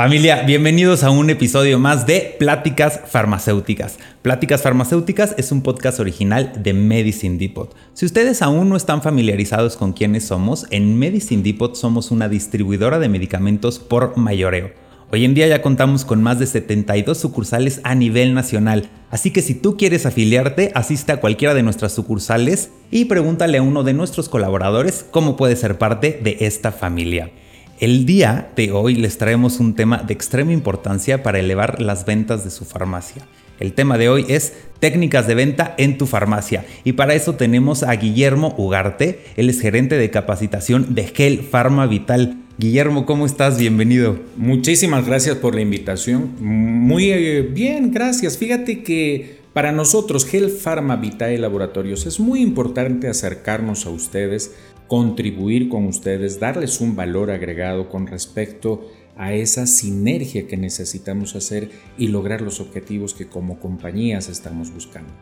Familia, bienvenidos a un episodio más de Pláticas Farmacéuticas. Pláticas Farmacéuticas es un podcast original de Medicine Depot. Si ustedes aún no están familiarizados con quiénes somos, en Medicine Depot somos una distribuidora de medicamentos por mayoreo. Hoy en día ya contamos con más de 72 sucursales a nivel nacional, así que si tú quieres afiliarte, asiste a cualquiera de nuestras sucursales y pregúntale a uno de nuestros colaboradores cómo puede ser parte de esta familia. El día de hoy les traemos un tema de extrema importancia para elevar las ventas de su farmacia. El tema de hoy es técnicas de venta en tu farmacia y para eso tenemos a Guillermo Ugarte, él es gerente de capacitación de Gel Pharma Vital. Guillermo, ¿cómo estás? Bienvenido. Muchísimas gracias por la invitación. Muy eh, bien, gracias. Fíjate que para nosotros, Gel Pharma Vitae Laboratorios, es muy importante acercarnos a ustedes contribuir con ustedes, darles un valor agregado con respecto a esa sinergia que necesitamos hacer y lograr los objetivos que como compañías estamos buscando.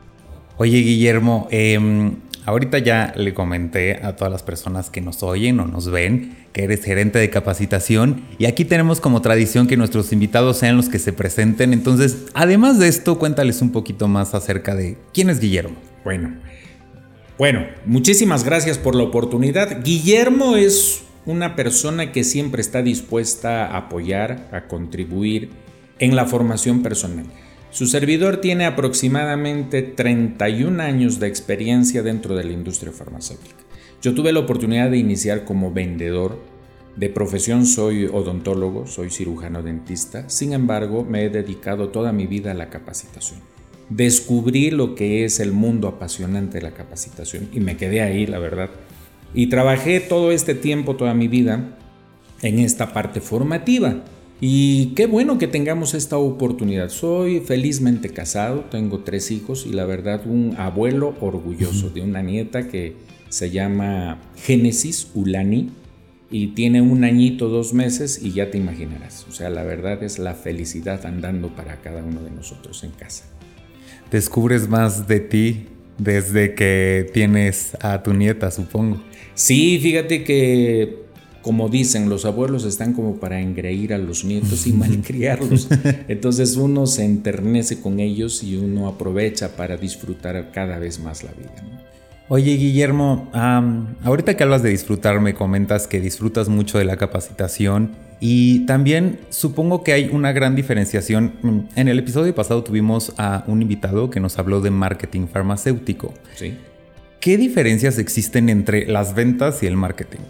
Oye Guillermo, em, ahorita ya le comenté a todas las personas que nos oyen o nos ven que eres gerente de capacitación y aquí tenemos como tradición que nuestros invitados sean los que se presenten. Entonces, además de esto, cuéntales un poquito más acerca de quién es Guillermo. Bueno, bueno, muchísimas gracias por la oportunidad. Guillermo es una persona que siempre está dispuesta a apoyar, a contribuir en la formación personal. Su servidor tiene aproximadamente 31 años de experiencia dentro de la industria farmacéutica. Yo tuve la oportunidad de iniciar como vendedor. De profesión soy odontólogo, soy cirujano dentista. Sin embargo, me he dedicado toda mi vida a la capacitación descubrí lo que es el mundo apasionante de la capacitación y me quedé ahí, la verdad. Y trabajé todo este tiempo, toda mi vida, en esta parte formativa. Y qué bueno que tengamos esta oportunidad. Soy felizmente casado, tengo tres hijos y la verdad un abuelo orgulloso de una nieta que se llama Génesis Ulani y tiene un añito, dos meses y ya te imaginarás. O sea, la verdad es la felicidad andando para cada uno de nosotros en casa descubres más de ti desde que tienes a tu nieta, supongo. Sí, fíjate que, como dicen, los abuelos están como para engreír a los nietos y malcriarlos. Entonces uno se enternece con ellos y uno aprovecha para disfrutar cada vez más la vida. Oye, Guillermo, ahorita que hablas de disfrutar, me comentas que disfrutas mucho de la capacitación y también supongo que hay una gran diferenciación. En el episodio pasado tuvimos a un invitado que nos habló de marketing farmacéutico. Sí. ¿Qué diferencias existen entre las ventas y el marketing?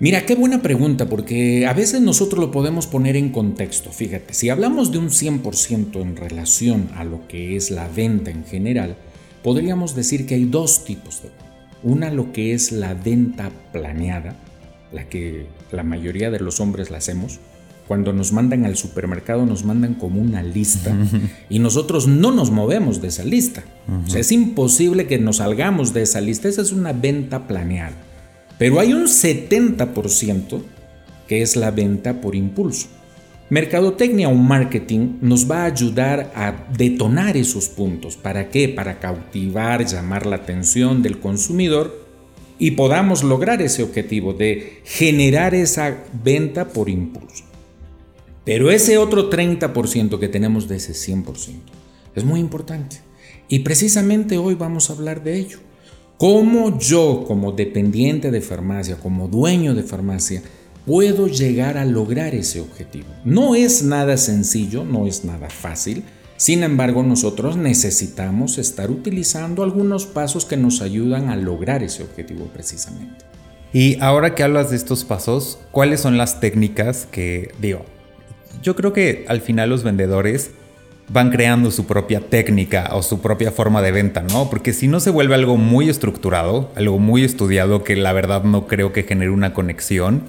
Mira, qué buena pregunta, porque a veces nosotros lo podemos poner en contexto. Fíjate, si hablamos de un 100% en relación a lo que es la venta en general, podríamos decir que hay dos tipos de venta. Una lo que es la venta planeada, la que la mayoría de los hombres la hacemos. Cuando nos mandan al supermercado nos mandan como una lista y nosotros no nos movemos de esa lista. o sea, es imposible que nos salgamos de esa lista. Esa es una venta planeada. Pero hay un 70% que es la venta por impulso. Mercadotecnia o marketing nos va a ayudar a detonar esos puntos. ¿Para qué? Para cautivar, llamar la atención del consumidor y podamos lograr ese objetivo de generar esa venta por impulso. Pero ese otro 30% que tenemos de ese 100% es muy importante. Y precisamente hoy vamos a hablar de ello. ¿Cómo yo como dependiente de farmacia, como dueño de farmacia, puedo llegar a lograr ese objetivo. No es nada sencillo, no es nada fácil. Sin embargo, nosotros necesitamos estar utilizando algunos pasos que nos ayudan a lograr ese objetivo precisamente. Y ahora que hablas de estos pasos, ¿cuáles son las técnicas que digo? Yo creo que al final los vendedores van creando su propia técnica o su propia forma de venta, ¿no? Porque si no se vuelve algo muy estructurado, algo muy estudiado que la verdad no creo que genere una conexión,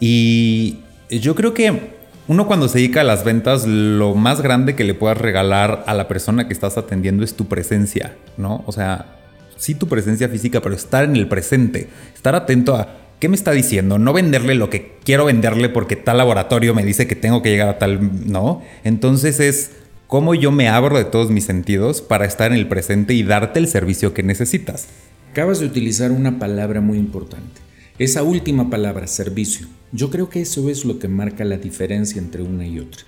y yo creo que uno cuando se dedica a las ventas, lo más grande que le puedas regalar a la persona que estás atendiendo es tu presencia, ¿no? O sea, sí tu presencia física, pero estar en el presente, estar atento a qué me está diciendo, no venderle lo que quiero venderle porque tal laboratorio me dice que tengo que llegar a tal, ¿no? Entonces es cómo yo me abro de todos mis sentidos para estar en el presente y darte el servicio que necesitas. Acabas de utilizar una palabra muy importante. Esa última palabra, servicio. Yo creo que eso es lo que marca la diferencia entre una y otra.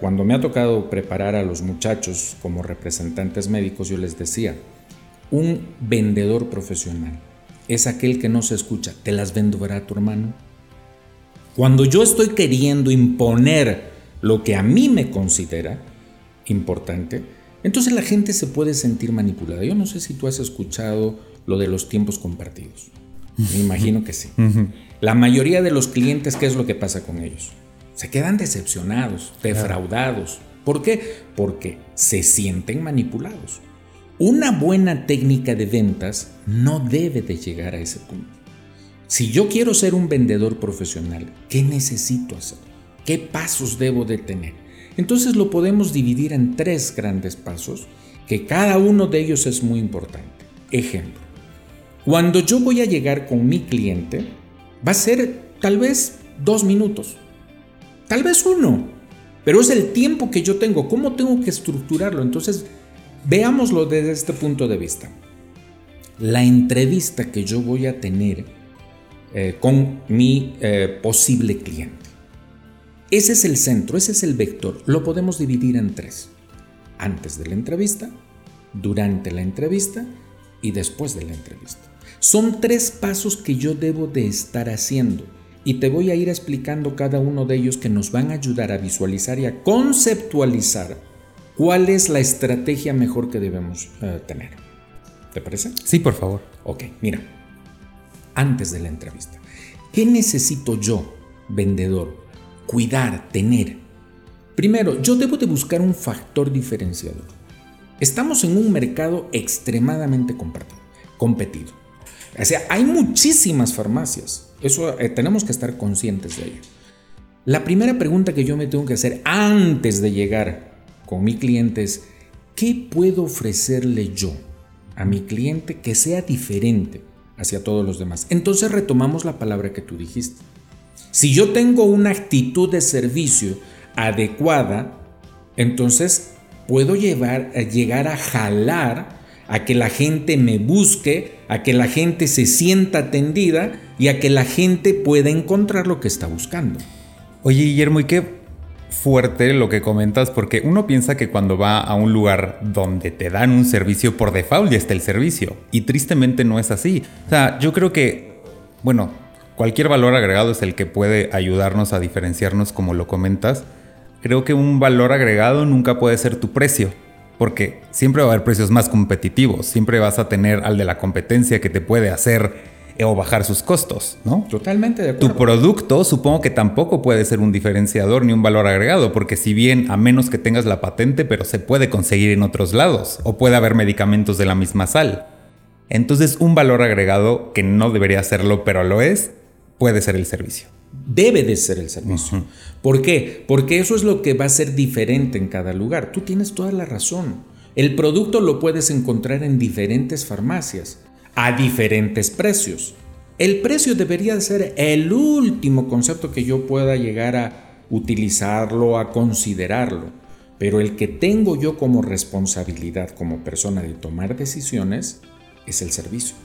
Cuando me ha tocado preparar a los muchachos como representantes médicos, yo les decía, un vendedor profesional es aquel que no se escucha, te las vendo tu hermano. Cuando yo estoy queriendo imponer lo que a mí me considera importante, entonces la gente se puede sentir manipulada. Yo no sé si tú has escuchado lo de los tiempos compartidos. Me imagino que sí. La mayoría de los clientes, ¿qué es lo que pasa con ellos? Se quedan decepcionados, defraudados. ¿Por qué? Porque se sienten manipulados. Una buena técnica de ventas no debe de llegar a ese punto. Si yo quiero ser un vendedor profesional, ¿qué necesito hacer? ¿Qué pasos debo de tener? Entonces lo podemos dividir en tres grandes pasos, que cada uno de ellos es muy importante. Ejemplo, cuando yo voy a llegar con mi cliente, va a ser tal vez dos minutos, tal vez uno, pero es el tiempo que yo tengo, cómo tengo que estructurarlo. Entonces, veámoslo desde este punto de vista. La entrevista que yo voy a tener eh, con mi eh, posible cliente. Ese es el centro, ese es el vector. Lo podemos dividir en tres. Antes de la entrevista, durante la entrevista y después de la entrevista. Son tres pasos que yo debo de estar haciendo y te voy a ir explicando cada uno de ellos que nos van a ayudar a visualizar y a conceptualizar cuál es la estrategia mejor que debemos eh, tener. ¿Te parece? Sí, por favor. Ok, mira, antes de la entrevista, ¿qué necesito yo, vendedor, cuidar, tener? Primero, yo debo de buscar un factor diferenciador. Estamos en un mercado extremadamente competido. O sea, hay muchísimas farmacias. Eso eh, tenemos que estar conscientes de ello. La primera pregunta que yo me tengo que hacer antes de llegar con mi cliente es, ¿qué puedo ofrecerle yo a mi cliente que sea diferente hacia todos los demás? Entonces retomamos la palabra que tú dijiste. Si yo tengo una actitud de servicio adecuada, entonces puedo llevar, eh, llegar a jalar a que la gente me busque, a que la gente se sienta atendida y a que la gente pueda encontrar lo que está buscando. Oye, Guillermo, ¿y qué fuerte lo que comentas? Porque uno piensa que cuando va a un lugar donde te dan un servicio por default ya está el servicio. Y tristemente no es así. O sea, yo creo que, bueno, cualquier valor agregado es el que puede ayudarnos a diferenciarnos como lo comentas. Creo que un valor agregado nunca puede ser tu precio porque siempre va a haber precios más competitivos, siempre vas a tener al de la competencia que te puede hacer eh, o bajar sus costos, ¿no? Totalmente de acuerdo. Tu producto supongo que tampoco puede ser un diferenciador ni un valor agregado, porque si bien a menos que tengas la patente, pero se puede conseguir en otros lados, o puede haber medicamentos de la misma sal. Entonces un valor agregado que no debería serlo, pero lo es, puede ser el servicio debe de ser el servicio. ¿Por qué? Porque eso es lo que va a ser diferente en cada lugar. Tú tienes toda la razón. El producto lo puedes encontrar en diferentes farmacias, a diferentes precios. El precio debería ser el último concepto que yo pueda llegar a utilizarlo, a considerarlo. Pero el que tengo yo como responsabilidad como persona de tomar decisiones es el servicio.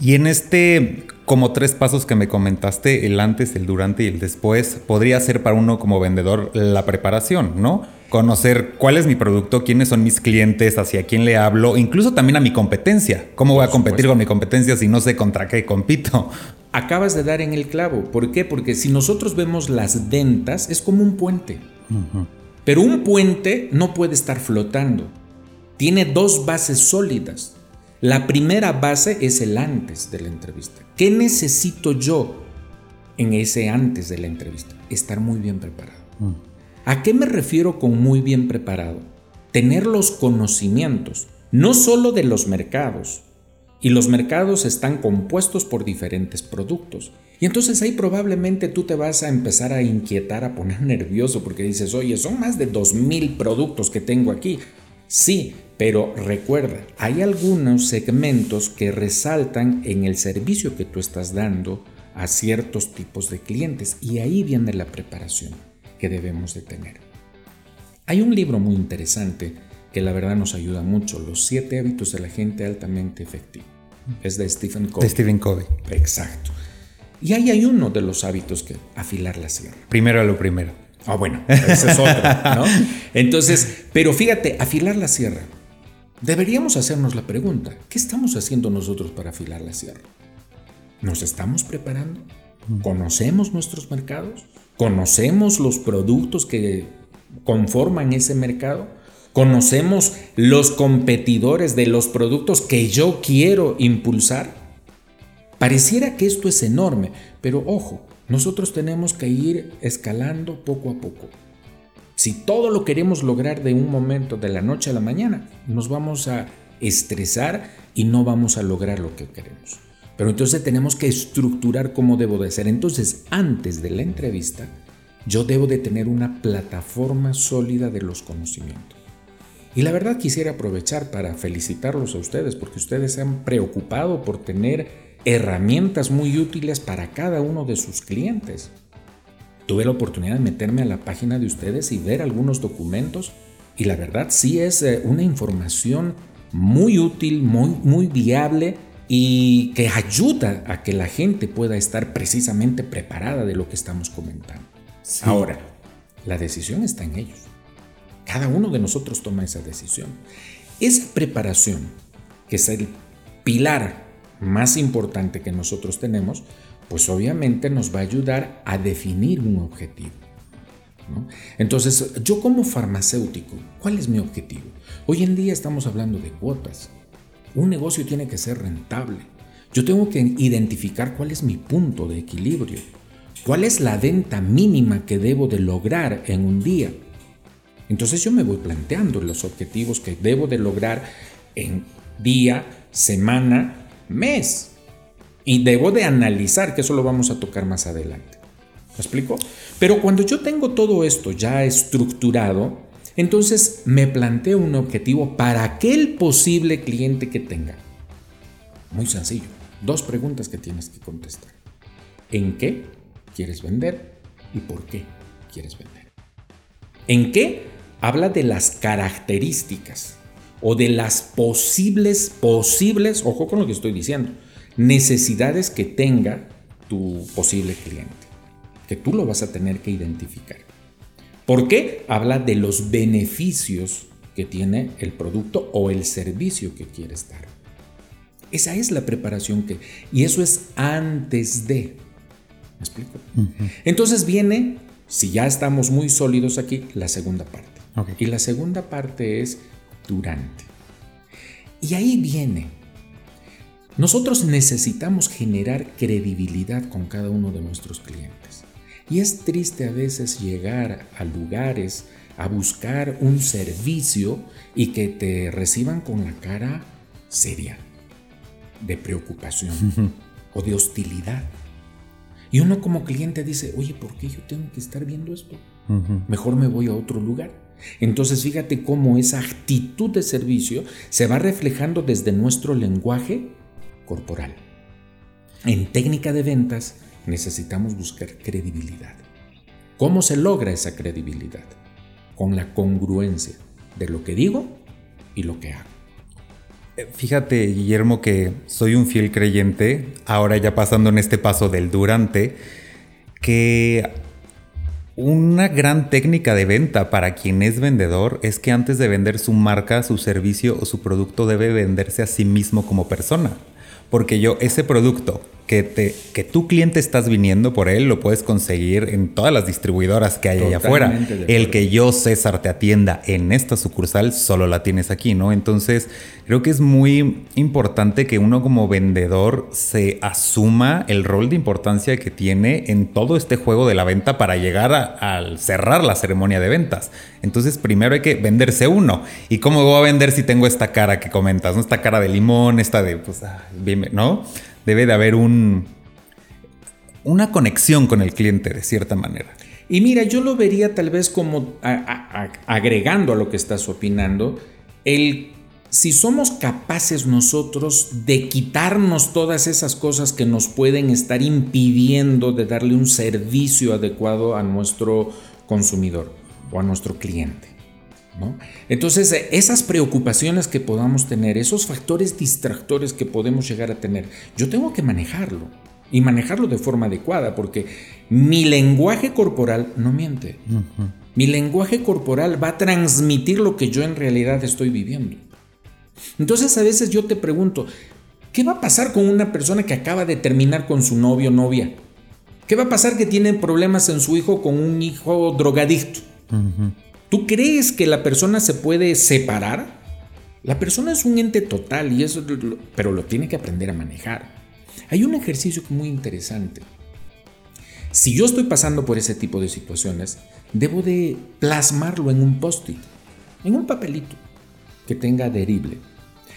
Y en este, como tres pasos que me comentaste, el antes, el durante y el después, podría ser para uno como vendedor la preparación, ¿no? Conocer cuál es mi producto, quiénes son mis clientes, hacia quién le hablo, incluso también a mi competencia. ¿Cómo voy a competir con mi competencia si no sé contra qué compito? Acabas de dar en el clavo. ¿Por qué? Porque si nosotros vemos las ventas, es como un puente. Pero un puente no puede estar flotando. Tiene dos bases sólidas. La primera base es el antes de la entrevista. ¿Qué necesito yo en ese antes de la entrevista? Estar muy bien preparado. Mm. ¿A qué me refiero con muy bien preparado? Tener los conocimientos, no solo de los mercados. Y los mercados están compuestos por diferentes productos. Y entonces ahí probablemente tú te vas a empezar a inquietar, a poner nervioso porque dices, oye, son más de 2.000 productos que tengo aquí. Sí, pero recuerda, hay algunos segmentos que resaltan en el servicio que tú estás dando a ciertos tipos de clientes y ahí viene la preparación que debemos de tener. Hay un libro muy interesante que la verdad nos ayuda mucho, Los siete hábitos de la gente altamente efectiva. Es de Stephen Covey. De Stephen Covey. Exacto. Y ahí hay uno de los hábitos que afilar la sierra. Primero a lo primero. Ah, bueno, ese es otro, ¿no? Entonces, pero fíjate, afilar la sierra. Deberíamos hacernos la pregunta, ¿qué estamos haciendo nosotros para afilar la sierra? ¿Nos estamos preparando? ¿Conocemos nuestros mercados? ¿Conocemos los productos que conforman ese mercado? ¿Conocemos los competidores de los productos que yo quiero impulsar? Pareciera que esto es enorme, pero ojo, nosotros tenemos que ir escalando poco a poco. Si todo lo queremos lograr de un momento, de la noche a la mañana, nos vamos a estresar y no vamos a lograr lo que queremos. Pero entonces tenemos que estructurar cómo debo de ser. Entonces, antes de la entrevista, yo debo de tener una plataforma sólida de los conocimientos. Y la verdad quisiera aprovechar para felicitarlos a ustedes porque ustedes se han preocupado por tener herramientas muy útiles para cada uno de sus clientes. Tuve la oportunidad de meterme a la página de ustedes y ver algunos documentos y la verdad sí es eh, una información muy útil, muy, muy viable y que ayuda a que la gente pueda estar precisamente preparada de lo que estamos comentando. Ahora, la decisión está en ellos. Cada uno de nosotros toma esa decisión. Esa preparación, que es el pilar más importante que nosotros tenemos, pues obviamente nos va a ayudar a definir un objetivo. Entonces, yo como farmacéutico, ¿cuál es mi objetivo? Hoy en día estamos hablando de cuotas. Un negocio tiene que ser rentable. Yo tengo que identificar cuál es mi punto de equilibrio. ¿Cuál es la venta mínima que debo de lograr en un día? Entonces yo me voy planteando los objetivos que debo de lograr en día, semana, mes. Y debo de analizar, que eso lo vamos a tocar más adelante. ¿Me explico? Pero cuando yo tengo todo esto ya estructurado, entonces me planteo un objetivo para aquel posible cliente que tenga. Muy sencillo. Dos preguntas que tienes que contestar. ¿En qué quieres vender y por qué quieres vender? ¿En qué? Habla de las características o de las posibles, posibles, ojo con lo que estoy diciendo, necesidades que tenga tu posible cliente, que tú lo vas a tener que identificar. ¿Por qué? Habla de los beneficios que tiene el producto o el servicio que quieres dar. Esa es la preparación que... Y eso es antes de... ¿Me explico? Entonces viene, si ya estamos muy sólidos aquí, la segunda parte. Y la segunda parte es durante. Y ahí viene. Nosotros necesitamos generar credibilidad con cada uno de nuestros clientes. Y es triste a veces llegar a lugares a buscar un servicio y que te reciban con la cara seria, de preocupación o de hostilidad. Y uno como cliente dice, oye, ¿por qué yo tengo que estar viendo esto? Mejor me voy a otro lugar. Entonces fíjate cómo esa actitud de servicio se va reflejando desde nuestro lenguaje corporal. En técnica de ventas necesitamos buscar credibilidad. ¿Cómo se logra esa credibilidad? Con la congruencia de lo que digo y lo que hago. Eh, fíjate, Guillermo, que soy un fiel creyente, ahora ya pasando en este paso del durante, que una gran técnica de venta para quien es vendedor es que antes de vender su marca, su servicio o su producto debe venderse a sí mismo como persona. Porque yo ese producto que, te, que tu cliente estás viniendo por él, lo puedes conseguir en todas las distribuidoras que hay allá afuera. El que yo, César, te atienda en esta sucursal, solo la tienes aquí, ¿no? Entonces, creo que es muy importante que uno como vendedor se asuma el rol de importancia que tiene en todo este juego de la venta para llegar a, cerrar la ceremonia de ventas. Entonces, primero hay que venderse uno. ¿Y cómo voy a vender si tengo esta cara que comentas, ¿no? Esta cara de limón, esta de, pues, ah, bien, ¿no? Debe de haber un, una conexión con el cliente de cierta manera. Y mira, yo lo vería tal vez como agregando a lo que estás opinando, el si somos capaces nosotros de quitarnos todas esas cosas que nos pueden estar impidiendo de darle un servicio adecuado a nuestro consumidor o a nuestro cliente. Entonces, eh, esas preocupaciones que podamos tener, esos factores distractores que podemos llegar a tener, yo tengo que manejarlo. y manejarlo de forma adecuada, porque mi lenguaje corporal no miente. Mi lenguaje corporal va a transmitir lo que yo en realidad estoy viviendo. Entonces a veces yo te pregunto, ¿qué va a pasar con una persona que acaba de terminar con su novio o novia? ¿Qué va a pasar que tiene problemas en su hijo con un hijo drogadicto? ¿Tú crees que la persona se puede separar? La persona es un ente total y eso, pero lo tiene que aprender a manejar. Hay un ejercicio muy interesante. Si yo estoy pasando por ese tipo de situaciones, debo de plasmarlo en un post-it, en un papelito que tenga adherible.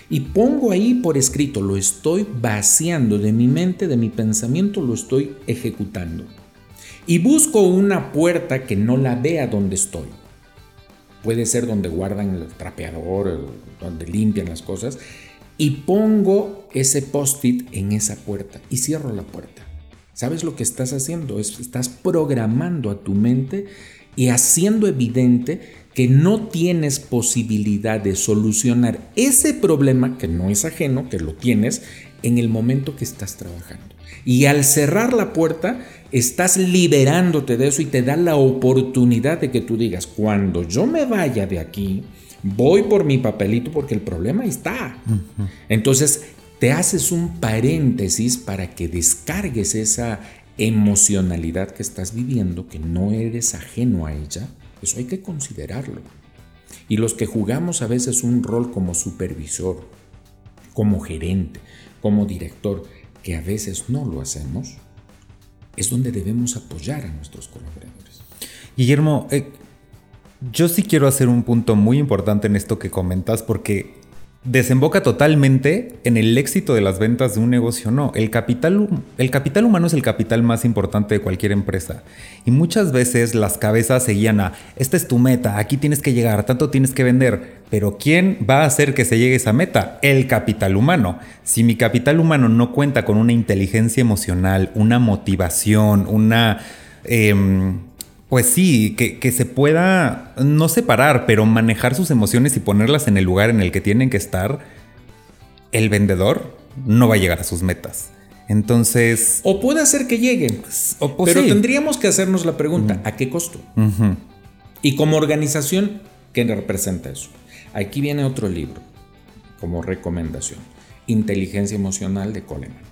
Y pongo ahí por escrito, lo estoy vaciando de mi mente, de mi pensamiento, lo estoy ejecutando. Y busco una puerta que no la vea donde estoy. Puede ser donde guardan el trapeador, donde limpian las cosas. Y pongo ese post-it en esa puerta y cierro la puerta. ¿Sabes lo que estás haciendo? estás programando a tu mente y haciendo evidente que no tienes posibilidad de solucionar ese problema, que no es ajeno, que lo tienes, en el momento que estás trabajando. Y al cerrar la puerta, estás liberándote de eso y te da la oportunidad de que tú digas, cuando yo me vaya de aquí, voy por mi papelito porque el problema está. Entonces, te haces un paréntesis para que descargues esa emocionalidad que estás viviendo, que no eres ajeno a ella, eso hay que considerarlo. Y los que jugamos a veces un rol como supervisor, como gerente, como director, que a veces no lo hacemos, es donde debemos apoyar a nuestros colaboradores. Guillermo, eh, yo sí quiero hacer un punto muy importante en esto que comentas porque desemboca totalmente en el éxito de las ventas de un negocio. No, el capital, el capital humano es el capital más importante de cualquier empresa. Y muchas veces las cabezas se guían a, esta es tu meta, aquí tienes que llegar, tanto tienes que vender. Pero ¿quién va a hacer que se llegue a esa meta? El capital humano. Si mi capital humano no cuenta con una inteligencia emocional, una motivación, una... Em, pues sí, que, se pueda no separar, pero manejar sus emociones y ponerlas en el lugar en el que tienen que estar, el vendedor no va a llegar a sus metas. Entonces... O puede hacer que lleguen, pero tendríamos que hacernos la pregunta, ¿a qué costo? Y como organización, ¿qué representa eso? Aquí viene otro libro como recomendación, Inteligencia Emocional de Coleman.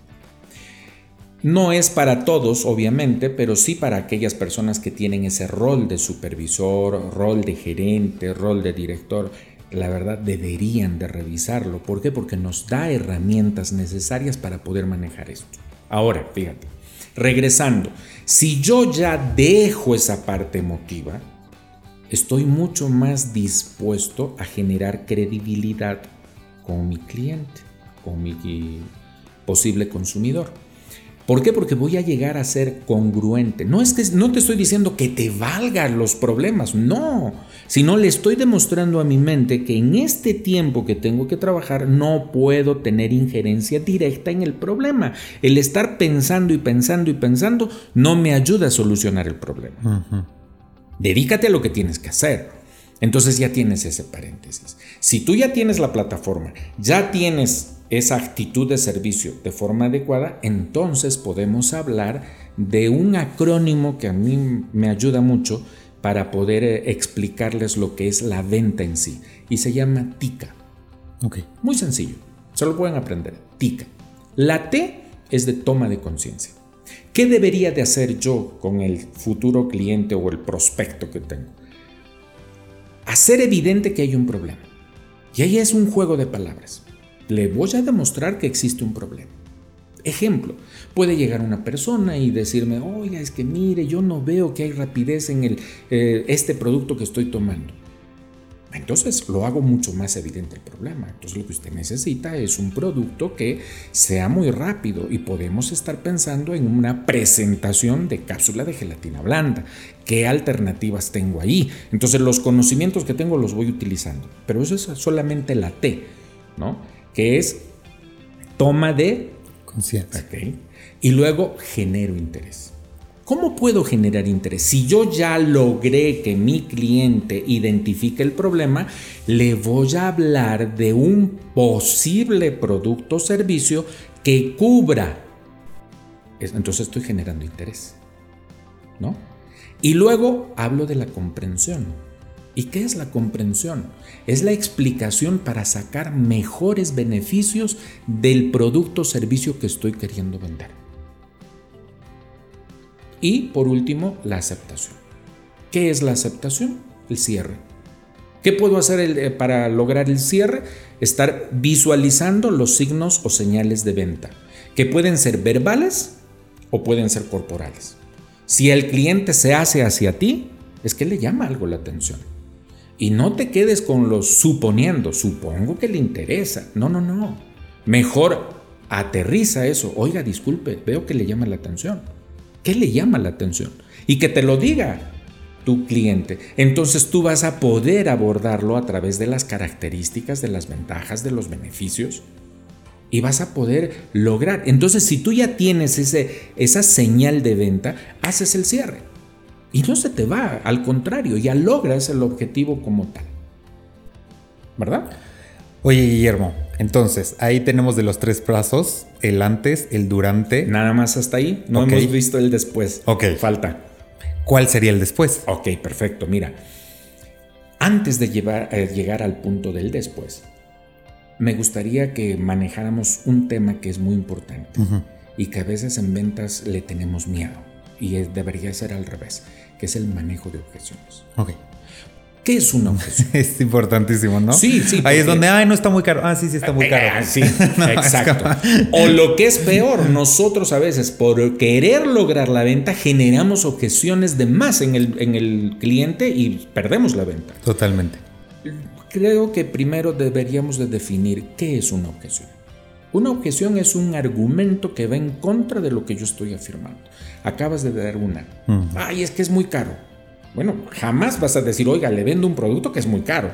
No es para todos, obviamente, pero sí para aquellas personas que tienen ese rol de supervisor, rol de gerente, rol de director. La verdad deberían de revisarlo. ¿Por qué? Porque nos da herramientas necesarias para poder manejar esto. Ahora, fíjate, regresando, si yo ya dejo esa parte emotiva, estoy mucho más dispuesto a generar credibilidad con mi cliente, con mi posible consumidor. ¿Por qué? Porque voy a llegar a ser congruente. No es que no te estoy diciendo que te valgan los problemas, no, sino le estoy demostrando a mi mente que en este tiempo que tengo que trabajar no puedo tener injerencia directa en el problema. El estar pensando y pensando y pensando no me ayuda a solucionar el problema. Dedícate a lo que tienes que hacer. Entonces ya tienes ese paréntesis. Si tú ya tienes la plataforma, ya tienes esa actitud de servicio de forma adecuada, entonces podemos hablar de un acrónimo que a mí me ayuda mucho para poder eh, explicarles lo que es la venta en sí. Y se llama TICA. Muy sencillo. Se lo pueden aprender. TICA. La T es de toma de conciencia. ¿Qué debería de hacer yo con el futuro cliente o el prospecto que tengo? Hacer evidente que hay un problema. Y ahí es un juego de palabras le voy a demostrar que existe un problema. Ejemplo, puede llegar una persona y decirme, oiga, es que mire, yo no veo que hay rapidez en el, eh, este producto que estoy tomando. Entonces lo hago mucho más evidente el problema. Entonces lo que usted necesita es un producto que sea muy rápido y podemos estar pensando en una presentación de cápsula de gelatina blanda. ¿Qué alternativas tengo ahí? Entonces los conocimientos que tengo los voy utilizando. Pero eso es solamente la T, ¿no? Que es toma de conciencia. Y luego genero interés. ¿Cómo puedo generar interés? Si yo ya logré que mi cliente identifique el problema, le voy a hablar de un posible producto o servicio que cubra Entonces estoy generando interés. ¿No? Y luego hablo de la comprensión. ¿Y qué es la comprensión? Es la explicación para sacar mejores beneficios del producto o servicio que estoy queriendo vender. Y por último, la aceptación. ¿Qué es la aceptación? El cierre. ¿Qué puedo hacer eh, para lograr el cierre? Estar visualizando los signos o señales de venta, que pueden ser verbales o pueden ser corporales. Si el cliente se hace hacia ti, es que le llama algo la atención. Y no te quedes con lo suponiendo, supongo que le interesa. No, no, no. Mejor aterriza eso. Oiga, disculpe, veo que le llama la atención. ¿Qué le llama la atención? Y que te lo diga tu cliente. Entonces tú vas a poder abordarlo a través de las características, de las ventajas, de los beneficios. Y vas a poder lograr. Entonces si tú ya tienes ese, esa señal de venta, haces el cierre. Y no se te va, al contrario, ya logras el objetivo como tal. ¿Verdad? Oye, Guillermo, entonces ahí tenemos de los tres plazos, el antes, el durante. Nada más hasta ahí. No hemos visto el después. Ok. Falta. ¿Cuál sería el después? Ok, perfecto. Mira, antes de eh, llegar al punto del después, me gustaría que manejáramos un tema que es muy importante y que a veces en ventas le tenemos miedo y debería ser al revés, que es el manejo de objeciones. Ok. ¿Qué es una objeción? es importantísimo, ¿no? Sí, sí. Ahí es donde, ay, no está muy caro. Ah, sí, sí está muy caro. Ah, sí, exacto. O lo que es peor, nosotros a veces por querer lograr la venta generamos objeciones de más en el, en el cliente y perdemos la venta. Totalmente. Creo que primero deberíamos de definir qué es una objeción. Una objeción es un argumento que va en contra de lo que yo estoy afirmando. Acabas de dar una. Ay, es que es muy caro. Bueno, jamás vas a decir, oiga, le vendo un producto que es muy caro,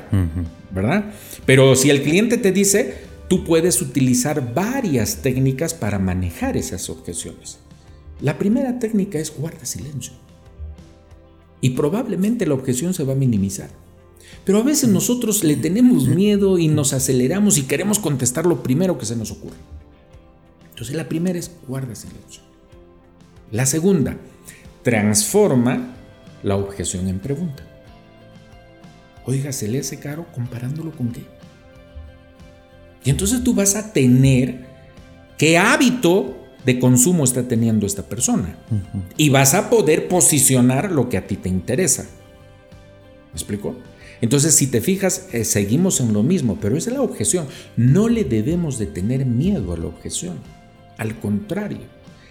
¿verdad? Pero si el cliente te dice, tú puedes utilizar varias técnicas para manejar esas objeciones. La primera técnica es guarda silencio. Y probablemente la objeción se va a minimizar. Pero a veces nosotros le tenemos miedo y nos aceleramos y queremos contestar lo primero que se nos ocurre. Entonces la primera es guarda silencio. La segunda, transforma la objeción en pregunta. Oiga, ¿se le hace caro comparándolo con qué? Y entonces tú vas a tener qué hábito de consumo está teniendo esta persona. Y vas a poder posicionar lo que a ti te interesa. ¿Me explico? Entonces, si te fijas, eh, seguimos en lo mismo, pero es la objeción. No le debemos de tener miedo a la objeción. Al contrario,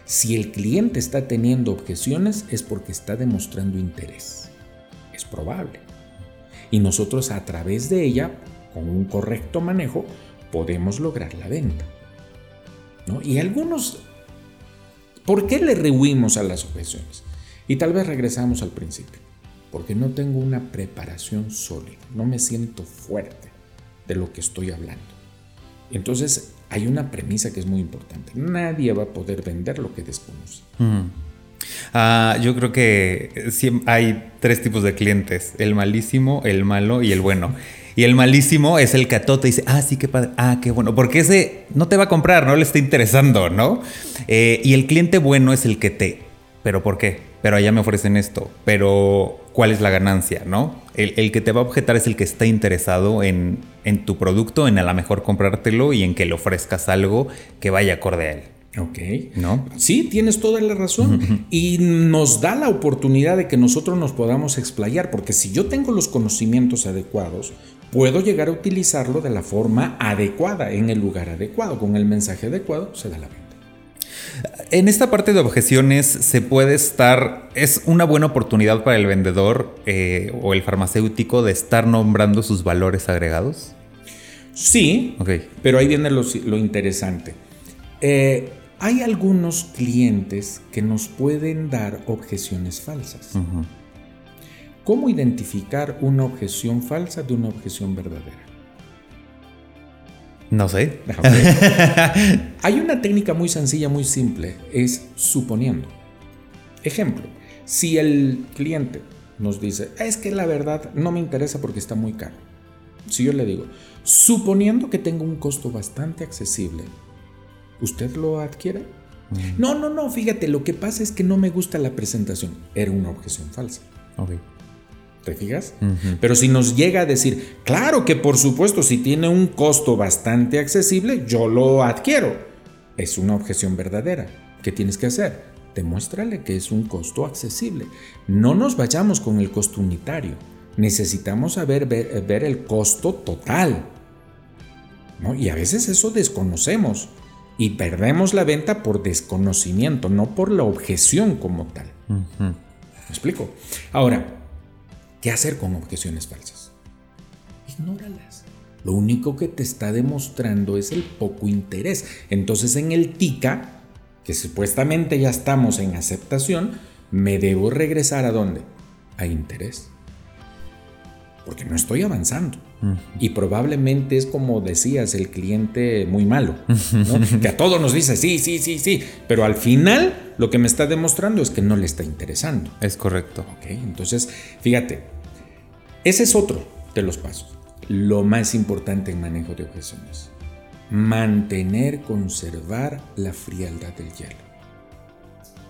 si el cliente está teniendo objeciones es porque está demostrando interés. Es probable. Y nosotros a través de ella, con un correcto manejo, podemos lograr la venta. ¿No? Y algunos, ¿por qué le rehuimos a las objeciones? Y tal vez regresamos al principio. Porque no tengo una preparación sólida, no me siento fuerte de lo que estoy hablando. Entonces hay una premisa que es muy importante. Nadie va a poder vender lo que desconoce. Ah, yo creo que hay tres tipos de clientes, el malísimo, el malo y el bueno. Y el malísimo es el que a todo te dice, ah, sí, qué padre, ah, qué bueno, porque ese no te va a comprar, no le está interesando, ¿no? Eh, y el cliente bueno es el que te, pero ¿por qué? Pero allá me ofrecen esto, pero ¿cuál es la ganancia, no? El, que te va a objetar es el que está interesado en, en, tu producto, en a lo mejor comprártelo y en que le ofrezcas algo que vaya acorde a él. Ok. ¿No? Sí, tienes toda la razón. Y nos da la oportunidad de que nosotros nos podamos explayar, porque si yo tengo los conocimientos adecuados, puedo llegar a utilizarlo de la forma adecuada, en el lugar adecuado, con el mensaje adecuado, se da la venta. En esta parte de objeciones se puede estar, es una buena oportunidad para el vendedor eh, o el farmacéutico de estar nombrando sus valores agregados. Sí, pero ahí viene lo, interesante. Eh, hay algunos clientes que nos pueden dar objeciones falsas. ¿Cómo identificar una objeción falsa de una objeción verdadera? No sé. Hay una técnica muy sencilla, muy simple, es suponiendo. Ejemplo, si el cliente nos dice, es que la verdad no me interesa porque está muy caro. Si yo le digo, suponiendo que tenga un costo bastante accesible, ¿usted lo adquiere? No, no, no, fíjate, lo que pasa es que no me gusta la presentación. Era una objeción falsa. Ok. ¿Te fijas? Pero si nos llega a decir, claro que por supuesto, si tiene un costo bastante accesible, yo lo adquiero. Es una objeción verdadera. ¿Qué tienes que hacer? Demuéstrale que es un costo accesible. No nos vayamos con el costo unitario. Necesitamos saber ver, el costo total. Y a veces eso desconocemos. Y perdemos la venta por desconocimiento, no por la objeción como tal. ¿Me explico? Ahora, ¿Qué hacer con objeciones falsas? Ignóralas. Lo único que te está demostrando es el poco interés. Entonces en el TICA, que supuestamente ya estamos en aceptación, me debo regresar a dónde? A interés. Porque no estoy avanzando. Y probablemente es como decías, el cliente muy malo, que a todos nos dice sí, sí, sí, sí, pero al final lo que me está demostrando es que no le está interesando. Es correcto. Ok, entonces, fíjate, ese es otro de los pasos. Lo más importante en manejo de objeciones. Mantener, conservar la frialdad del hielo.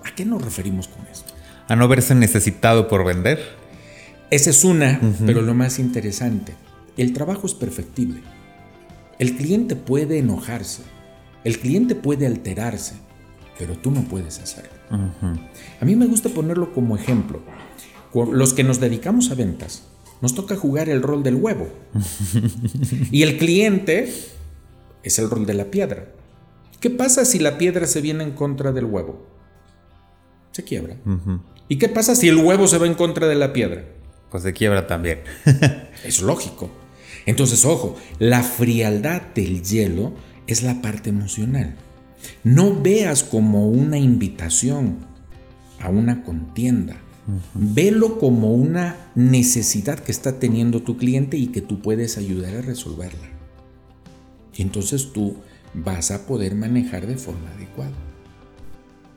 ¿A qué nos referimos con esto? A no verse necesitado por vender. Esa es una, pero lo más interesante, el trabajo es perfectible. El cliente puede enojarse, el cliente puede alterarse, pero tú no puedes hacerlo. A mí me gusta ponerlo como ejemplo. Los que nos dedicamos a ventas, nos toca jugar el rol del huevo. y el cliente es el rol de la piedra. ¿Qué pasa si la piedra se viene en contra del huevo? Se quiebra. ¿Y qué pasa si el huevo se va en contra de la piedra? Pues se quiebra también. es lógico. Entonces, ojo, la frialdad del hielo es la parte emocional. No veas como una invitación a una contienda. Velo como una necesidad que está teniendo tu cliente y que tú puedes ayudar a resolverla. Y entonces tú vas a poder manejar de forma adecuada.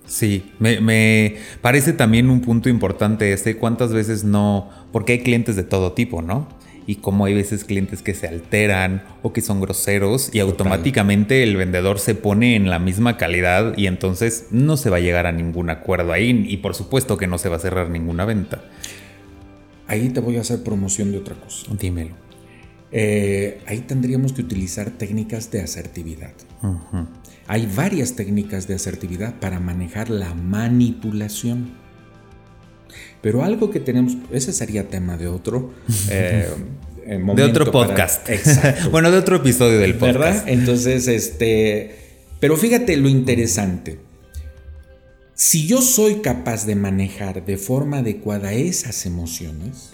Sí, me, me, parece también un punto importante este, cuántas veces no, porque hay clientes de todo tipo, ¿no? Y como hay veces clientes que se alteran o que son groseros y automáticamente el vendedor se pone en la misma calidad y entonces no se va a llegar a ningún acuerdo ahí y por supuesto que no se va a cerrar ninguna venta. Ahí te voy a hacer promoción de otra cosa. Dímelo. Eh, ahí tendríamos que utilizar técnicas de asertividad. Hay varias técnicas de asertividad para manejar la manipulación. Pero algo que tenemos, ese sería tema de otro. Eh, de otro podcast. exacto. bueno, de otro episodio del podcast. ¿Verdad? Entonces, este. Pero fíjate lo interesante. Si yo soy capaz de manejar de forma adecuada esas emociones,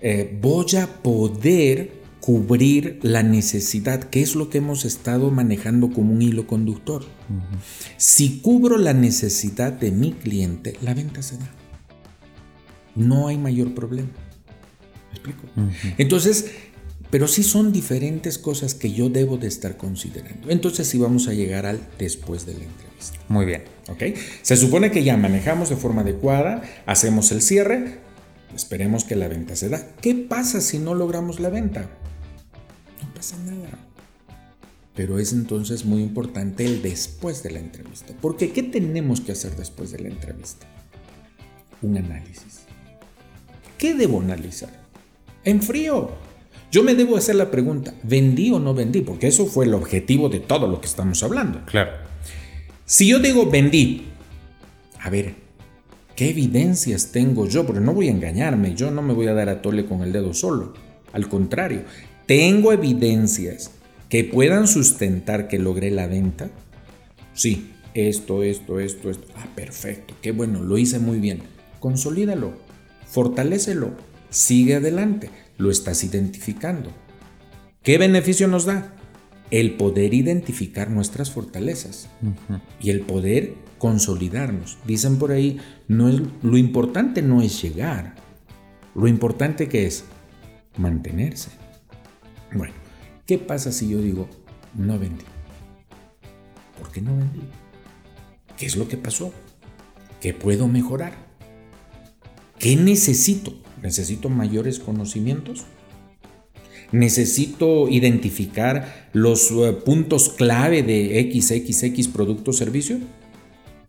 eh, voy a poder cubrir la necesidad, que es lo que hemos estado manejando como un hilo conductor. Si cubro la necesidad de mi cliente, la venta se da no hay mayor problema. ¿Me explico? Entonces, pero sí son diferentes cosas que yo debo de estar considerando. Entonces sí vamos a llegar al después de la entrevista. Muy bien. ¿Ok? Se supone que ya manejamos de forma adecuada, hacemos el cierre, esperemos que la venta se da. ¿Qué pasa si no logramos la venta? No pasa nada. Pero es entonces muy importante el después de la entrevista. Porque ¿qué tenemos que hacer después de la entrevista? Un análisis. ¿Qué debo analizar? En frío. Yo me debo hacer la pregunta, ¿vendí o no vendí? Porque eso fue el objetivo de todo lo que estamos hablando. Claro. Si yo digo vendí, a ver, ¿qué evidencias tengo yo? Porque no voy a engañarme, yo no me voy a dar a tole con el dedo solo. Al contrario, ¿tengo evidencias que puedan sustentar que logré la venta? Sí, esto, esto, esto, esto. Ah, perfecto, qué bueno, lo hice muy bien. Consolídalo fortalécelo, sigue adelante, lo estás identificando. ¿Qué beneficio nos da? El poder identificar nuestras fortalezas y el poder consolidarnos. Dicen por ahí, no es, lo importante no es llegar, lo importante que es mantenerse. Bueno, ¿qué pasa si yo digo no vendí? ¿Por qué no vendí? ¿Qué es lo que pasó? ¿Qué puedo mejorar? ¿Qué necesito? ¿Necesito mayores conocimientos? Necesito identificar los eh, puntos clave de XXX producto o servicio.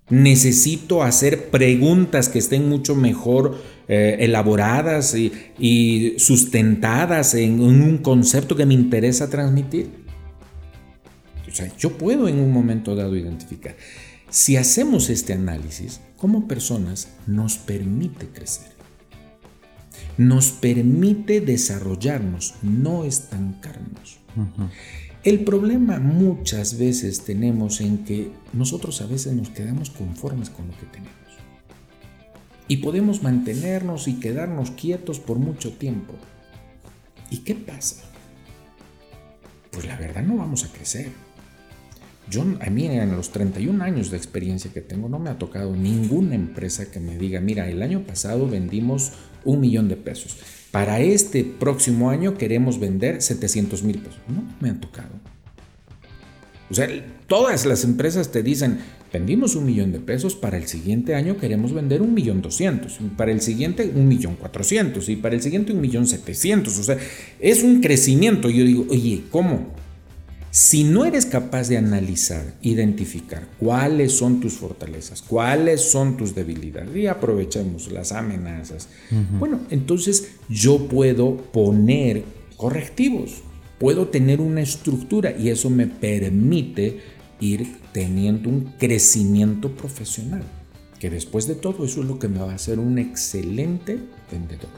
Necesito hacer preguntas que estén mucho mejor eh, elaboradas y, sustentadas en, un concepto que me interesa transmitir. O sea, yo puedo en un momento dado identificar. Si hacemos este análisis, como personas nos permite crecer. Nos permite desarrollarnos, no estancarnos. El problema muchas veces tenemos en que nosotros a veces nos quedamos conformes con lo que tenemos. Y podemos mantenernos y quedarnos quietos por mucho tiempo. ¿Y qué pasa? Pues la verdad no vamos a crecer. Yo, a mí en los 31 años de experiencia que tengo no me ha tocado ninguna empresa que me diga, mira, el año pasado vendimos un millón de pesos. Para este próximo año queremos vender 700 mil pesos. No me ha tocado. O sea, todas las empresas te dicen, vendimos un millón de pesos, para el siguiente año queremos vender un millón doscientos, para el siguiente un millón cuatrocientos y para el siguiente un millón setecientos. O sea, es un crecimiento. Yo digo, oye, ¿cómo? Si no eres capaz de analizar, identificar cuáles son tus fortalezas, cuáles son tus debilidades, y aprovechemos las amenazas, bueno, entonces yo puedo poner correctivos, puedo tener una estructura y eso me permite ir teniendo un crecimiento profesional, que después de todo eso es lo que me va a hacer un excelente vendedor.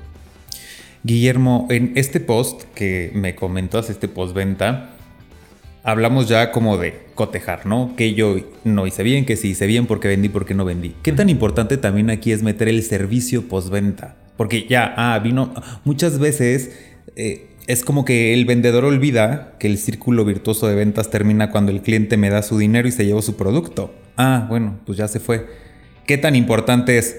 Guillermo, en este post que me comentas, este postventa, hablamos ya como de cotejar, ¿no? Que yo no hice bien, que sí hice bien, porque vendí, porque no vendí. ¿Qué tan importante también aquí es meter el servicio postventa? Porque ya, ah, vino, muchas veces eh, es como que el vendedor olvida que el círculo virtuoso de ventas termina cuando el cliente me da su dinero y se llevó su producto. Ah, bueno, pues ya se fue. ¿Qué tan importante es?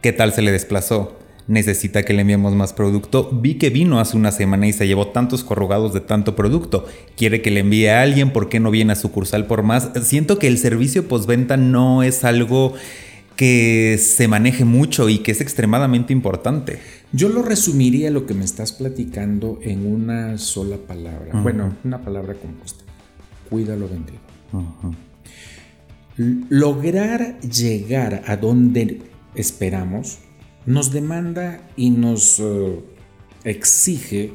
¿Qué tal se le desplazó? Necesita que le enviemos más producto. Vi que vino hace una semana y se llevó tantos corrugados de tanto producto. Quiere que le envíe a alguien, ¿por qué no viene a sucursal por más? Siento que el servicio postventa no es algo que se maneje mucho y que es extremadamente importante. Yo lo resumiría lo que me estás platicando en una sola palabra. Bueno, una palabra compuesta. Cuida lo vendido. Lograr llegar a donde esperamos nos demanda y nos eh, exige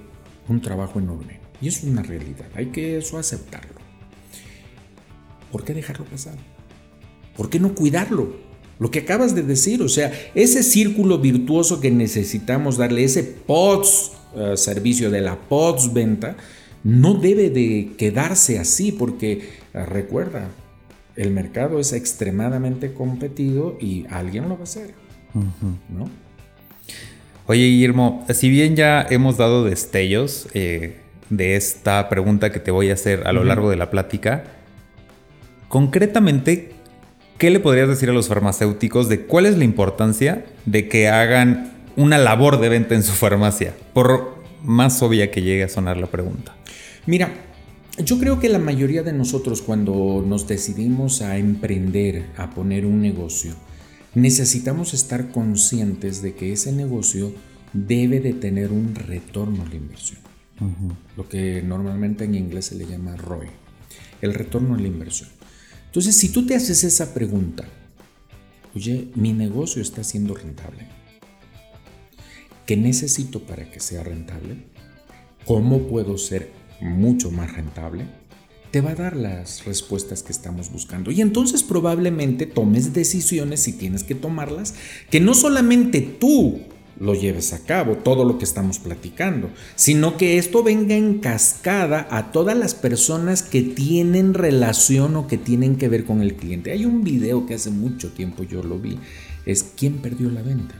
un trabajo enorme. Y es una realidad, hay que eso aceptarlo. ¿Por qué dejarlo pasar? ¿Por qué no cuidarlo? Lo que acabas de decir, o sea, ese círculo virtuoso que necesitamos darle, ese POTS eh, servicio de la POTS venta, no debe de quedarse así porque eh, recuerda, el mercado es extremadamente competido y alguien lo va a hacer. ¿No? Oye, Guillermo, si bien ya hemos dado destellos eh, de esta pregunta que te voy a hacer a lo largo de la plática, concretamente, ¿qué le podrías decir a los farmacéuticos de cuál es la importancia de que hagan una labor de venta en su farmacia? Por más obvia que llegue a sonar la pregunta. Mira, yo creo que la mayoría de nosotros cuando nos decidimos a emprender, a poner un negocio, necesitamos estar conscientes de que ese negocio debe de tener un retorno a la inversión. Lo que normalmente en inglés se le llama ROI, el retorno a la inversión. Entonces, si tú te haces esa pregunta, oye, mi negocio está siendo rentable. ¿Qué necesito para que sea rentable? ¿Cómo puedo ser mucho más rentable? Te va a dar las respuestas que estamos buscando. Y entonces probablemente tomes decisiones, si tienes que tomarlas, que no solamente tú lo lleves a cabo, todo lo que estamos platicando, sino que esto venga en cascada a todas las personas que tienen relación o que tienen que ver con el cliente. Hay un video que hace mucho tiempo yo lo vi, es ¿quién perdió la venta?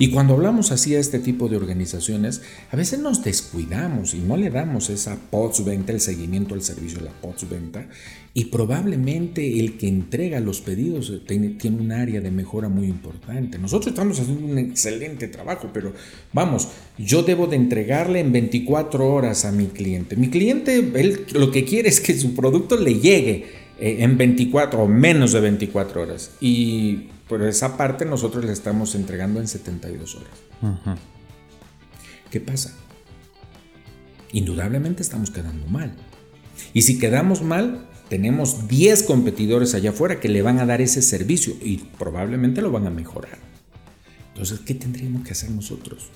Y cuando hablamos así a este tipo de organizaciones, a veces nos descuidamos y no le damos esa venta, el seguimiento al servicio de la venta, y probablemente el que entrega los pedidos tiene, tiene un área de mejora muy importante. Nosotros estamos haciendo un excelente trabajo, pero vamos, yo debo de entregarle en 24 horas a mi cliente. Mi cliente, él lo que quiere es que su producto le llegue eh, en 24 o menos de 24 horas. Y por esa parte nosotros le estamos entregando en 72 horas. ¿Qué pasa? indudablemente estamos quedando mal. Y si quedamos mal, tenemos 10 competidores allá afuera que le van a dar ese servicio y probablemente lo van a mejorar. Entonces, ¿qué tendríamos que hacer nosotros?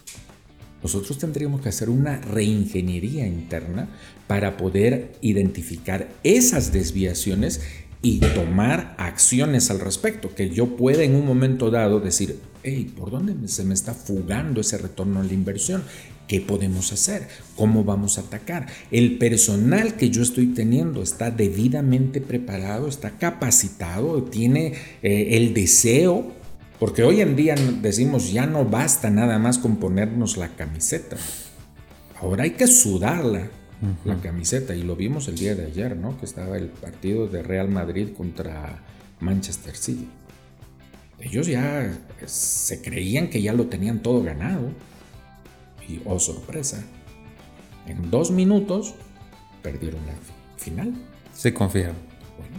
Nosotros tendríamos que hacer una reingeniería interna para poder identificar esas desviaciones y tomar acciones al respecto, que yo pueda en un momento dado decir, hey, ¿por dónde se me está fugando ese retorno a la inversión? ¿Qué podemos hacer? ¿Cómo vamos a atacar? El personal que yo estoy teniendo está debidamente preparado, está capacitado, tiene eh, el deseo, porque hoy en día decimos ya no basta nada más con ponernos la camiseta. Ahora hay que sudarla, la camiseta, y lo vimos el día de ayer, ¿no? Que estaba el partido de Real Madrid contra Manchester City. Ellos ya se creían que ya lo tenían todo ganado y oh sorpresa, en dos minutos perdieron la final. Se confiaron. Bueno,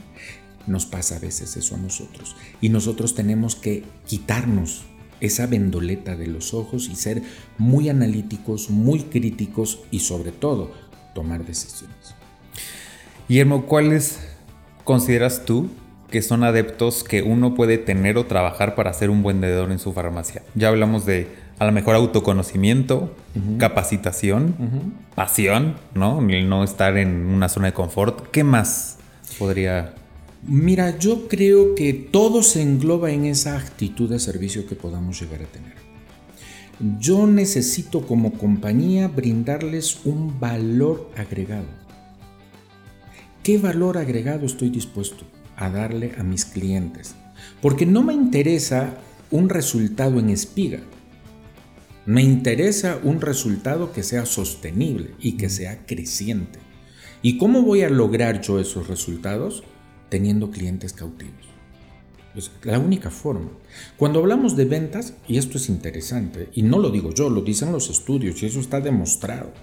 nos pasa a veces eso a nosotros. Y nosotros tenemos que quitarnos esa vendoleta de los ojos y ser muy analíticos, muy críticos y sobre todo tomar decisiones. Guillermo, ¿cuáles consideras tú que son adeptos que uno puede tener o trabajar para ser un buen vendedor en su farmacia? Ya hablamos de a lo mejor autoconocimiento, capacitación, pasión, ¿no? El no estar en una zona de confort. ¿Qué más podría...? Mira, yo creo que todo se engloba en esa actitud de servicio que podamos llegar a tener. Yo necesito como compañía brindarles un valor agregado. ¿Qué valor agregado estoy dispuesto a darle a mis clientes? Porque no me interesa un resultado en espiga. Me interesa un resultado que sea sostenible y que sea creciente. ¿Y cómo voy a lograr yo esos resultados? Teniendo clientes cautivos. Es la única forma. Cuando hablamos de ventas, y esto es interesante, y no lo digo yo, lo dicen los estudios y eso está demostrado.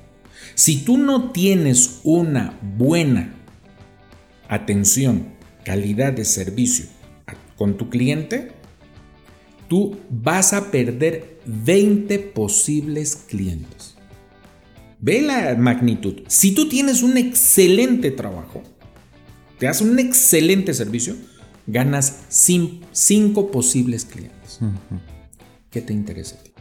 Si tú no tienes una buena atención, calidad de servicio con tu cliente, tú vas a perder 20 posibles clientes. Ve la magnitud. Si tú tienes un excelente trabajo, te das un excelente servicio, ganas 5 posibles clientes. ¿Qué te interesa a ti?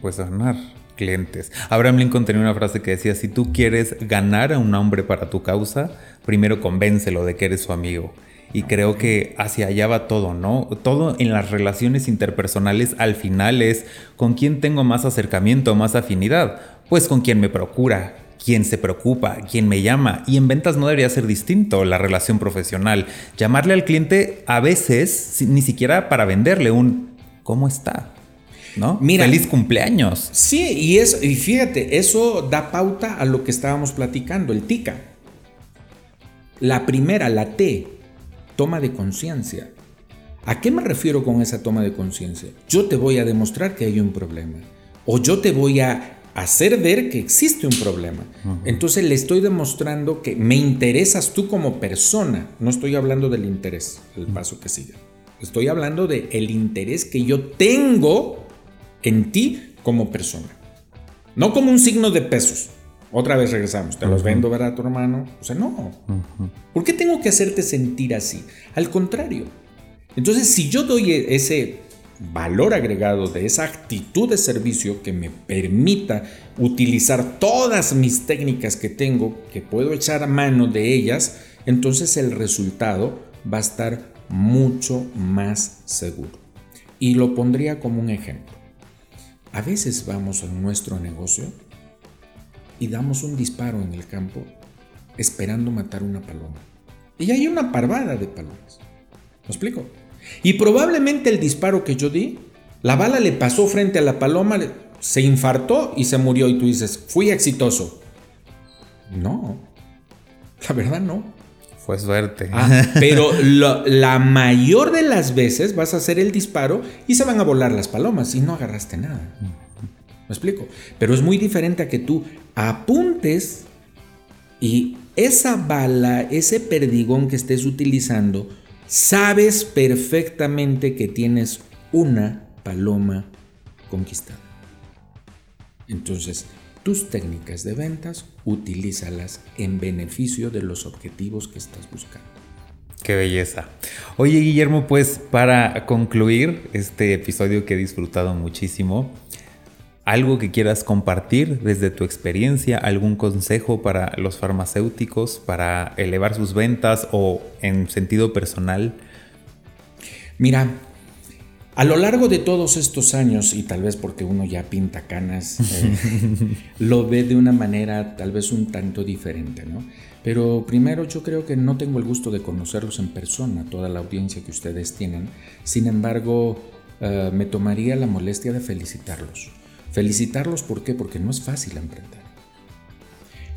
pues ganar clientes. Abraham Lincoln tenía una frase que decía, si tú quieres ganar a un hombre para tu causa, primero convéncelo de que eres su amigo. Y creo que hacia allá va todo, ¿no? Todo en las relaciones interpersonales al final es con quién tengo más acercamiento, más afinidad. Pues con quien me procura, quien se preocupa, quien me llama. Y en ventas no debería ser distinto la relación profesional. Llamarle al cliente a veces ni siquiera para venderle un ¿cómo está? ¿No? Mira, Feliz cumpleaños. Sí, y, eso, y fíjate, eso da pauta a lo que estábamos platicando, el TICA. La primera, la T, toma de conciencia. ¿A qué me refiero con esa toma de conciencia? Yo te voy a demostrar que hay un problema. O yo te voy a hacer ver que existe un problema. Entonces le estoy demostrando que me interesas tú como persona. No estoy hablando del interés, el paso que sigue. Estoy hablando del el interés que yo tengo en ti como persona. No como un signo de pesos. Otra vez regresamos, te los vendo, ¿verdad, tu hermano? O sea, no. ¿Por qué tengo que hacerte sentir así? Al contrario. Entonces, si yo doy e-, ese valor agregado de esa actitud de servicio que me permita utilizar todas mis técnicas que tengo, que puedo echar a mano de ellas, entonces el resultado va a estar mucho más seguro. Y lo pondría como un ejemplo. A veces vamos a nuestro negocio y damos un disparo en el campo esperando matar una paloma. Y hay una parvada de palomas. ¿Me explico? Y probablemente el disparo que yo di, la bala le pasó frente a la paloma, se infartó y se murió. Y tú dices, fui exitoso. No, la verdad no. Fue suerte. Ah, pero la mayor de las veces vas a hacer el disparo y se van a volar las palomas y no agarraste nada. ¿Me explico? Pero es muy diferente a que tú apuntes y esa bala, ese perdigón que estés utilizando, sabes perfectamente que tienes una paloma conquistada. Entonces, tus técnicas de ventas, utilízalas en beneficio de los objetivos que estás buscando. Qué belleza. Oye, Guillermo, pues para concluir este episodio que he disfrutado muchísimo, algo que quieras compartir desde tu experiencia, algún consejo para los farmacéuticos para elevar sus ventas o en sentido personal. Mira, a lo largo de todos estos años, y tal vez porque uno ya pinta canas, eh, lo ve de una manera tal vez un tanto diferente, ¿no? Pero primero yo creo que no tengo el gusto de conocerlos en persona, toda la audiencia que ustedes tienen. Sin embargo, eh, me tomaría la molestia de felicitarlos. Felicitarlos, ¿por qué? Porque no es fácil emprender.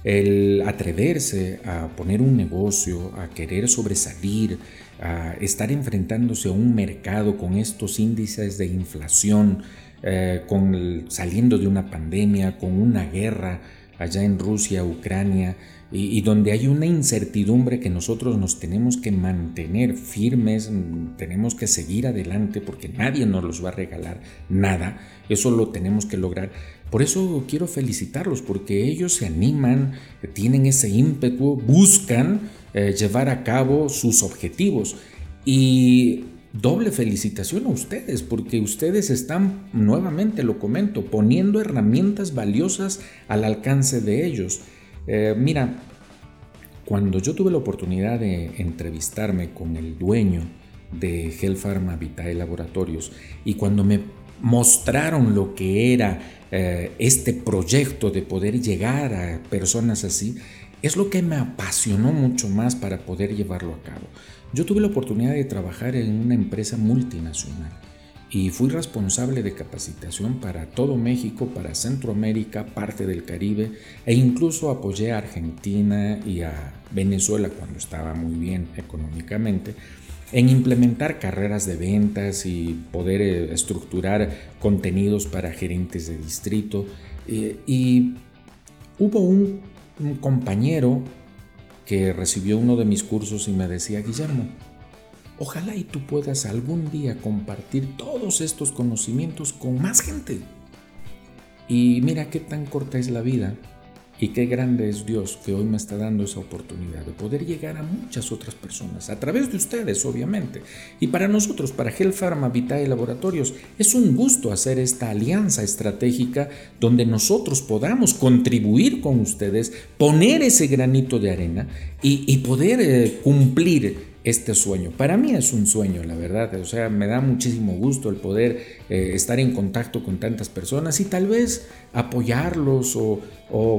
El atreverse a poner un negocio, a querer sobresalir, a estar enfrentándose a un mercado con estos índices de inflación, eh, con saliendo de una pandemia, con una guerra allá en Rusia, Ucrania, y, donde hay una incertidumbre que nosotros nos tenemos que mantener firmes, tenemos que seguir adelante porque nadie nos los va a regalar nada, eso lo tenemos que lograr. Por eso quiero felicitarlos porque ellos se animan, tienen ese ímpetu, buscan eh, llevar a cabo sus objetivos. Y doble felicitación a ustedes, porque ustedes están, nuevamente lo comento, poniendo herramientas valiosas al alcance de ellos. Eh, mira, cuando yo tuve la oportunidad de entrevistarme con el dueño de Hell Pharma Vitae Laboratorios y cuando me mostraron lo que era eh, este proyecto de poder llegar a personas así, es lo que me apasionó mucho más para poder llevarlo a cabo. Yo tuve la oportunidad de trabajar en una empresa multinacional y fui responsable de capacitación para todo México, para Centroamérica, parte del Caribe e incluso apoyé a Argentina y a Venezuela cuando estaba muy bien económicamente en implementar carreras de ventas y poder eh, estructurar contenidos para gerentes de distrito. Eh, y hubo un un compañero que recibió uno de mis cursos y me decía, Guillermo, ojalá y tú puedas algún día compartir todos estos conocimientos con más gente. Y mira qué tan corta es la vida y qué grande es Dios que hoy me está dando esa oportunidad de poder llegar a muchas otras personas, a través de ustedes, obviamente. Y para nosotros, para Gel Pharma Vitae Laboratorios, es un gusto hacer esta alianza estratégica donde nosotros podamos contribuir con ustedes, poner ese granito de arena y, poder eh, cumplir este sueño. Para mí es un sueño, la verdad. O sea, me da muchísimo gusto el poder eh, estar en contacto con tantas personas y tal vez apoyarlos o,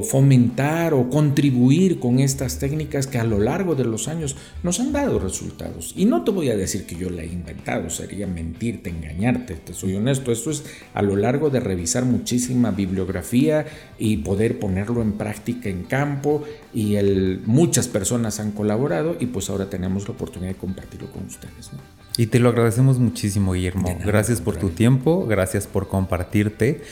fomentar o contribuir con estas técnicas que a lo largo de los años nos han dado resultados. Y no te voy a decir que yo la he inventado, sería mentirte, engañarte, te soy honesto. Esto es a lo largo de revisar muchísima bibliografía y poder ponerlo en práctica en campo y el, muchas personas han colaborado y pues ahora tenemos la oportunidad de compartirlo con ustedes. Y te lo agradecemos muchísimo, Guillermo. gracias por tu tiempo, gracias por compartirte.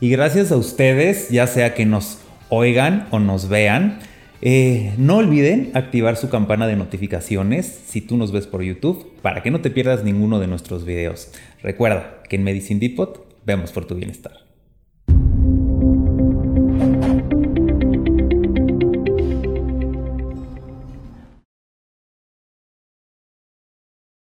Y gracias a ustedes, ya sea que nos oigan o nos vean, eh, no olviden activar su campana de notificaciones si tú nos ves por YouTube para que no te pierdas ninguno de nuestros videos. Recuerda que en Medicine Depot vemos por tu bienestar.